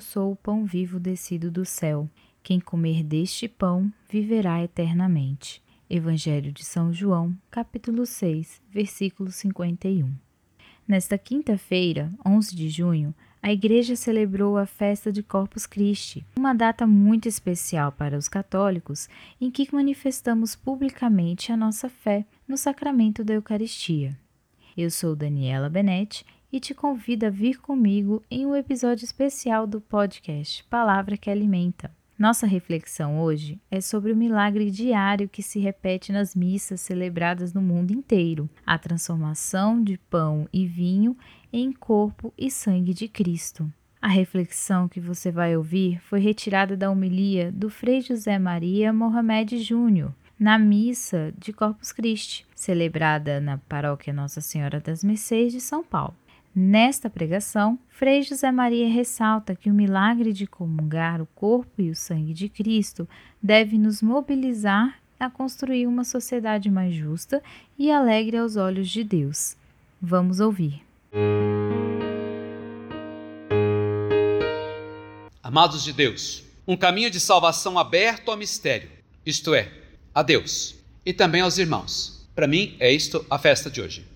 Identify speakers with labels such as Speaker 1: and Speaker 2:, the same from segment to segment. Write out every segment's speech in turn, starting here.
Speaker 1: Eu sou o pão vivo descido do céu. Quem comer deste pão viverá eternamente. Evangelho de São João, capítulo 6, versículo 51. Nesta quinta-feira, 11 de junho, a Igreja celebrou a festa de Corpus Christi, uma data muito especial para os católicos em que manifestamos publicamente a nossa fé no sacramento da Eucaristia. Eu sou Daniela Benetti e te convido a vir comigo em um episódio especial do podcast Palavra que Alimenta. Nossa reflexão hoje é sobre o milagre diário que se repete nas missas celebradas no mundo inteiro, a transformação de pão e vinho em corpo e sangue de Cristo. A reflexão que você vai ouvir foi retirada da homilia do Frei José Maria Mohamed Júnior, na missa de Corpus Christi, celebrada na paróquia Nossa Senhora das Mercês de São Paulo. Nesta pregação, Frei José Maria ressalta que o milagre de comungar o corpo e o sangue de Cristo deve nos mobilizar a construir uma sociedade mais justa e alegre aos olhos de Deus. Vamos ouvir.
Speaker 2: Amados de Deus, um caminho de salvação aberto ao mistério, isto é, a Deus e também aos irmãos. Para mim, é isto a festa de hoje.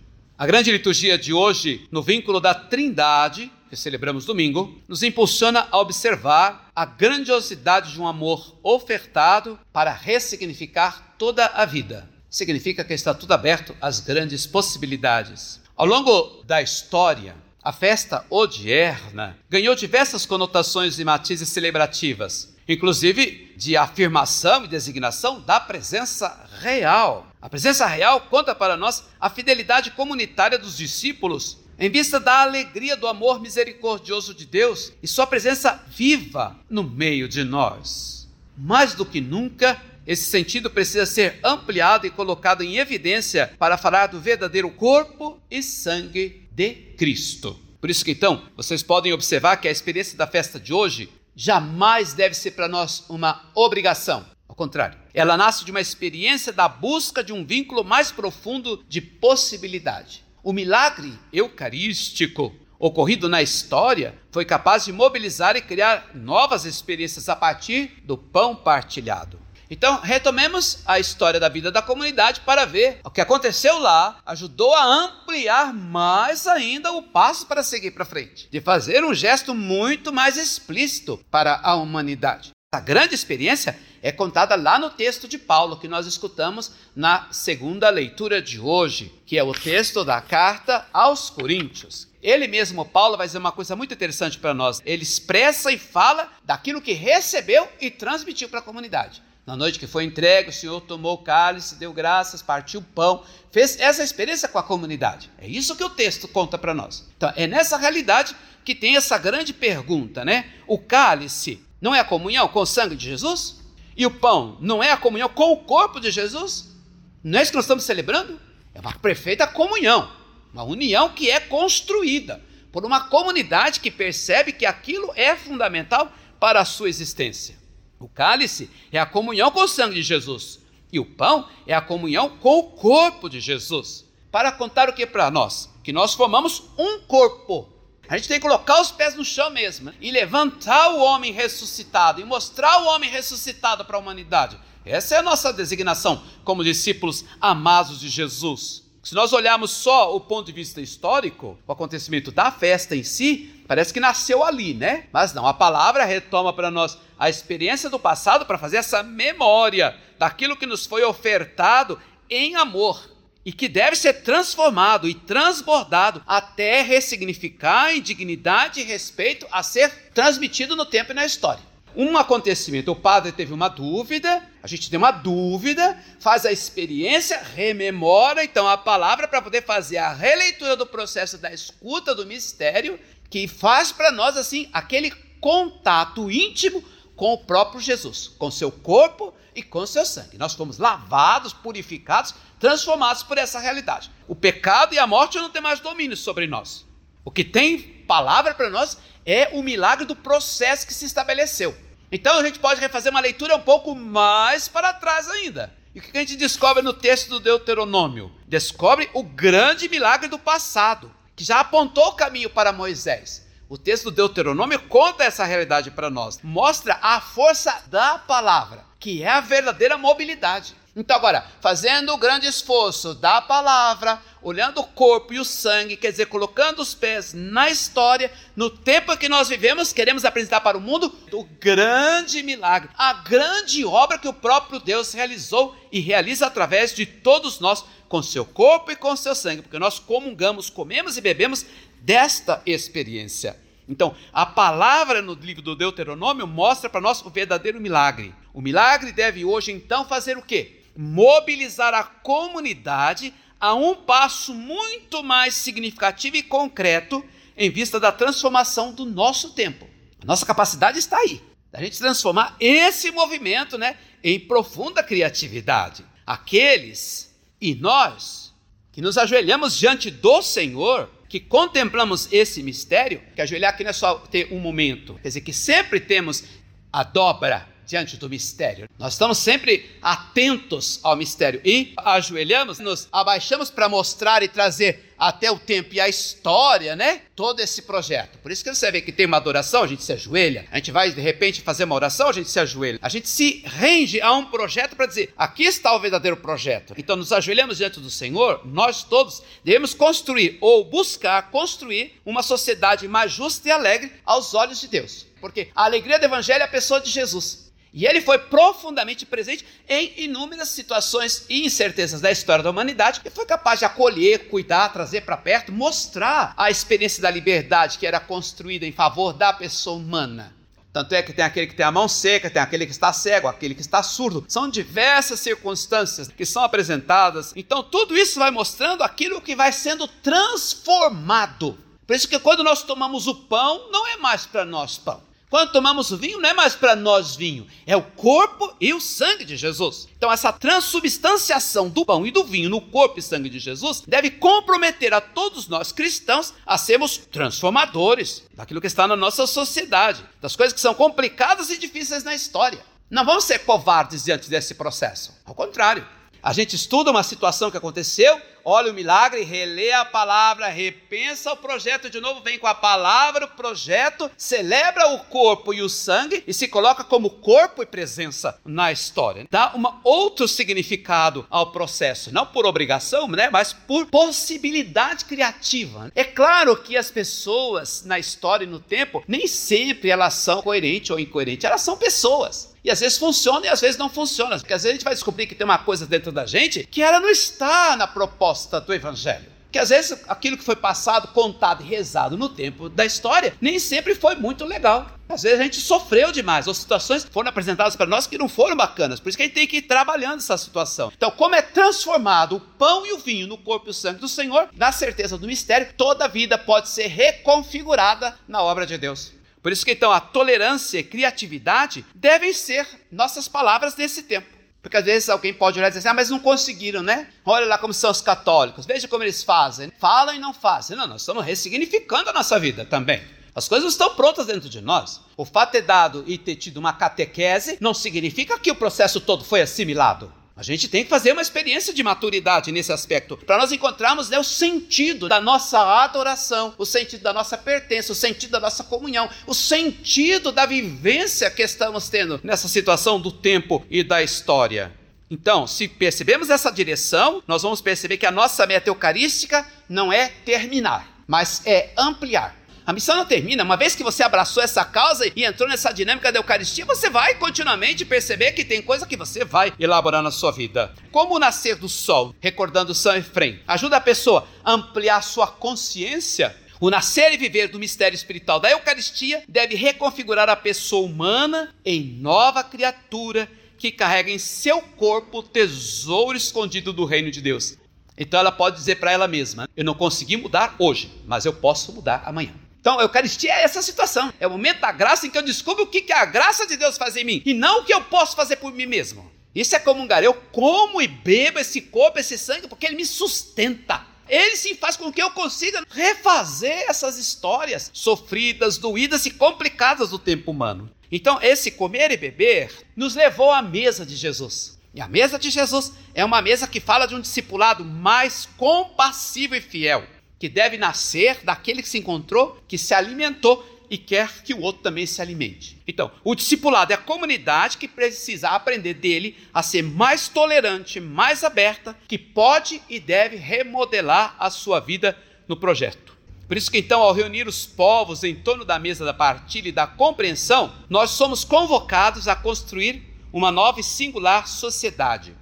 Speaker 2: A grande liturgia de hoje, no vínculo da Trindade, que celebramos domingo, nos impulsiona a observar a grandiosidade de um amor ofertado para ressignificar toda a vida. Significa que está tudo aberto às grandes possibilidades. Ao longo da história, a festa odierna ganhou diversas conotações e matizes celebrativas, inclusive de afirmação e designação da presença real. A presença real conta para nós a fidelidade comunitária dos discípulos em vista da alegria do amor misericordioso de Deus e sua presença viva no meio de nós. Mais do que nunca, esse sentido precisa ser ampliado e colocado em evidência para falar do verdadeiro corpo e sangue de Cristo. Por isso que então, vocês podem observar que a experiência da festa de hoje jamais deve ser para nós uma obrigação. Ao contrário, ela nasce de uma experiência da busca de um vínculo mais profundo de possibilidade. O milagre eucarístico ocorrido na história foi capaz de mobilizar e criar novas experiências a partir do pão partilhado. Então, retomemos a história da vida da comunidade para ver o que aconteceu lá ajudou a ampliar mais ainda o passo para seguir para frente, de fazer um gesto muito mais explícito para a humanidade. A grande experiência é contada lá no texto de Paulo que nós escutamos na segunda leitura de hoje, que é o texto da carta aos Coríntios. Ele mesmo, Paulo, vai dizer uma coisa muito interessante para nós. Ele expressa e fala daquilo que recebeu e transmitiu para a comunidade. Na noite que foi entregue, o Senhor tomou o cálice, deu graças, partiu o pão, fez essa experiência com a comunidade. É isso que o texto conta para nós. Então, é nessa realidade que tem essa grande pergunta, né? O cálice não é a comunhão com o sangue de Jesus? E o pão não é a comunhão com o corpo de Jesus? Não é isso que nós estamos celebrando? É uma perfeita comunhão, uma união que é construída por uma comunidade que percebe que aquilo é fundamental para a sua existência. O cálice é a comunhão com o sangue de Jesus. E o pão é a comunhão com o corpo de Jesus. Para contar o que para nós? Que nós formamos um corpo. A gente tem que colocar os pés no chão mesmo né? e levantar o homem ressuscitado e mostrar o homem ressuscitado para a humanidade. Essa é a nossa designação como discípulos amados de Jesus. Se nós olharmos só o ponto de vista histórico, o acontecimento da festa em si, parece que nasceu ali, né? Mas não, a palavra retoma para nós a experiência do passado para fazer essa memória daquilo que nos foi ofertado em amor e que deve ser transformado e transbordado até ressignificar em dignidade e respeito a ser transmitido no tempo e na história. Um acontecimento, o padre teve uma dúvida, a gente tem uma dúvida, faz a experiência, rememora então a palavra para poder fazer a releitura do processo da escuta do mistério, que faz para nós assim aquele contato íntimo com o próprio Jesus, com seu corpo e com seu sangue. Nós fomos lavados, purificados, transformados por essa realidade. O pecado e a morte não têm mais domínio sobre nós. O que tem palavra para nós é o milagre do processo que se estabeleceu. Então a gente pode refazer uma leitura um pouco mais para trás ainda. E o que a gente descobre no texto do Deuteronômio? Descobre o grande milagre do passado, que já apontou o caminho para Moisés. O texto do Deuteronômio conta essa realidade para nós. Mostra a força da palavra, que é a verdadeira mobilidade. Então, agora, fazendo o grande esforço da palavra, olhando o corpo e o sangue, quer dizer, colocando os pés na história, no tempo que nós vivemos, queremos apresentar para o mundo o grande milagre, a grande obra que o próprio Deus realizou e realiza através de todos nós, com seu corpo e com seu sangue, porque nós comungamos, comemos e bebemos desta experiência. Então, a palavra no livro do Deuteronômio mostra para nós o verdadeiro milagre. O milagre deve hoje então fazer o quê? mobilizar a comunidade a um passo muito mais significativo e concreto em vista da transformação do nosso tempo. A nossa capacidade está aí, da gente transformar esse movimento né, em profunda criatividade. Aqueles e nós que nos ajoelhamos diante do Senhor, que contemplamos esse mistério, que ajoelhar aqui não é só ter um momento, quer dizer, que sempre temos a dobra diante do mistério. Nós estamos sempre atentos ao mistério e ajoelhamos, nos abaixamos para mostrar e trazer até o tempo e a história, né? Todo esse projeto. Por isso que você vê que tem uma adoração, a gente se ajoelha. A gente vai de repente fazer uma oração, a gente se ajoelha. A gente se rende a um projeto para dizer: aqui está o verdadeiro projeto. Então nos ajoelhamos diante do Senhor, nós todos devemos construir ou buscar construir uma sociedade mais justa e alegre aos olhos de Deus. Porque a alegria do evangelho é a pessoa de Jesus. E ele foi profundamente presente em inúmeras situações e incertezas da história da humanidade e foi capaz de acolher, cuidar, trazer para perto, mostrar a experiência da liberdade que era construída em favor da pessoa humana. Tanto é que tem aquele que tem a mão seca, tem aquele que está cego, aquele que está surdo. São diversas circunstâncias que são apresentadas. Então, tudo isso vai mostrando aquilo que vai sendo transformado. Por isso que quando nós tomamos o pão, não é mais para nós pão. Quando tomamos o vinho, não é mais para nós vinho, é o corpo e o sangue de Jesus. Então, essa transubstanciação do pão e do vinho no corpo e sangue de Jesus deve comprometer a todos nós cristãos a sermos transformadores daquilo que está na nossa sociedade, das coisas que são complicadas e difíceis na história. Não vamos ser covardes diante desse processo. Ao contrário, a gente estuda uma situação que aconteceu, olha o milagre, relê a palavra, repensa o projeto de novo, vem com a palavra, o projeto, celebra o corpo e o sangue e se coloca como corpo e presença na história. Dá um outro significado ao processo, não por obrigação, né, mas por possibilidade criativa. É claro que as pessoas na história e no tempo, nem sempre elas são coerentes ou incoerentes, elas são pessoas. E às vezes funciona e às vezes não funciona. Porque às vezes a gente vai descobrir que tem uma coisa dentro da gente que ela não está na proposta do Evangelho. Que às vezes aquilo que foi passado, contado e rezado no tempo da história nem sempre foi muito legal. Às vezes a gente sofreu demais, ou situações foram apresentadas para nós que não foram bacanas. Por isso que a gente tem que ir trabalhando essa situação. Então, como é transformado o pão e o vinho no corpo e o sangue do Senhor, na certeza do mistério, toda a vida pode ser reconfigurada na obra de Deus. Por isso que então a tolerância e criatividade devem ser nossas palavras nesse tempo. Porque às vezes alguém pode olhar e dizer assim, ah, mas não conseguiram, né? Olha lá como são os católicos, veja como eles fazem. Falam e não fazem. Não, nós estamos ressignificando a nossa vida também. As coisas estão prontas dentro de nós. O fato de ter dado e ter tido uma catequese não significa que o processo todo foi assimilado. A gente tem que fazer uma experiência de maturidade nesse aspecto, para nós encontrarmos né, o sentido da nossa adoração, o sentido da nossa pertença, o sentido da nossa comunhão, o sentido da vivência que estamos tendo nessa situação do tempo e da história. Então, se percebemos essa direção, nós vamos perceber que a nossa meta eucarística não é terminar, mas é ampliar. A missão não termina. Uma vez que você abraçou essa causa e entrou nessa dinâmica da Eucaristia, você vai continuamente perceber que tem coisa que você vai elaborar na sua vida. Como o nascer do sol, recordando São Efrem, ajuda a pessoa a ampliar sua consciência o nascer e viver do mistério espiritual da Eucaristia deve reconfigurar a pessoa humana em nova criatura que carrega em seu corpo o tesouro escondido do reino de Deus. Então ela pode dizer para ela mesma: Eu não consegui mudar hoje, mas eu posso mudar amanhã. Então, a Eucaristia é essa situação. É o momento da graça em que eu descubro o que, que a graça de Deus faz em mim e não o que eu posso fazer por mim mesmo. Isso é comungar. Eu como e bebo esse corpo, esse sangue, porque ele me sustenta. Ele sim faz com que eu consiga refazer essas histórias sofridas, doídas e complicadas do tempo humano. Então, esse comer e beber nos levou à mesa de Jesus. E a mesa de Jesus é uma mesa que fala de um discipulado mais compassivo e fiel que deve nascer daquele que se encontrou, que se alimentou e quer que o outro também se alimente. Então, o discipulado é a comunidade que precisa aprender dele a ser mais tolerante, mais aberta, que pode e deve remodelar a sua vida no projeto. Por isso que então, ao reunir os povos em torno da mesa da partilha e da compreensão, nós somos convocados a construir uma nova e singular sociedade.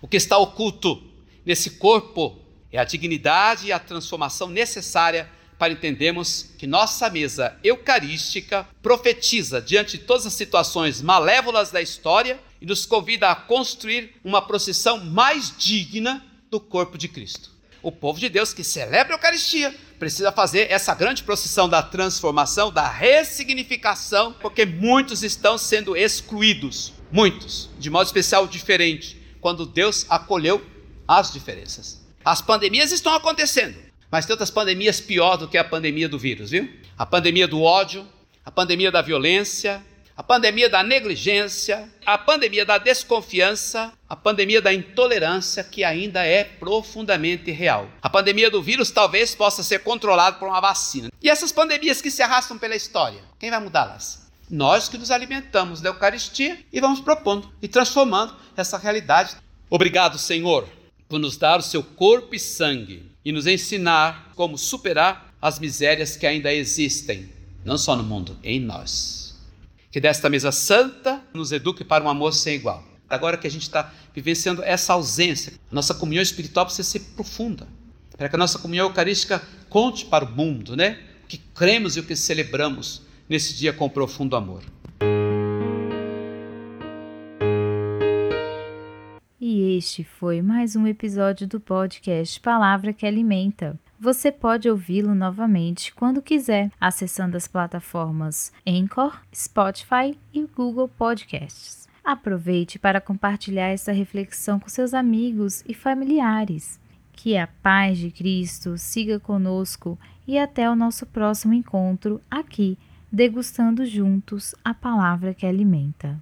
Speaker 2: O que está oculto nesse corpo é a dignidade e a transformação necessária para entendermos que nossa mesa eucarística profetiza diante de todas as situações malévolas da história e nos convida a construir uma procissão mais digna do corpo de Cristo. O povo de Deus que celebra a Eucaristia precisa fazer essa grande procissão da transformação, da ressignificação, porque muitos estão sendo excluídos, muitos, de modo especial diferente, quando Deus acolheu as diferenças. As pandemias estão acontecendo, mas tem outras pandemias pior do que a pandemia do vírus, viu? A pandemia do ódio, a pandemia da violência, a pandemia da negligência, a pandemia da desconfiança, a pandemia da intolerância, que ainda é profundamente real. A pandemia do vírus talvez possa ser controlada por uma vacina. E essas pandemias que se arrastam pela história, quem vai mudá-las? Nós que nos alimentamos da Eucaristia e vamos propondo e transformando essa realidade. Obrigado, Senhor, por nos dar o seu corpo e sangue e nos ensinar como superar as misérias que ainda existem, não só no mundo, em nós. Que desta mesa santa nos eduque para um amor sem igual. Agora que a gente está vivenciando essa ausência, nossa comunhão espiritual precisa ser profunda, para que a nossa comunhão eucarística conte para o mundo, né? O que cremos e o que celebramos nesse dia com profundo amor.
Speaker 1: Este foi mais um episódio do podcast Palavra que Alimenta. Você pode ouvi-lo novamente quando quiser, acessando as plataformas Anchor, Spotify e Google Podcasts. Aproveite para compartilhar essa reflexão com seus amigos e familiares. Que a paz de Cristo siga conosco e até o nosso próximo encontro aqui, degustando juntos a palavra que alimenta.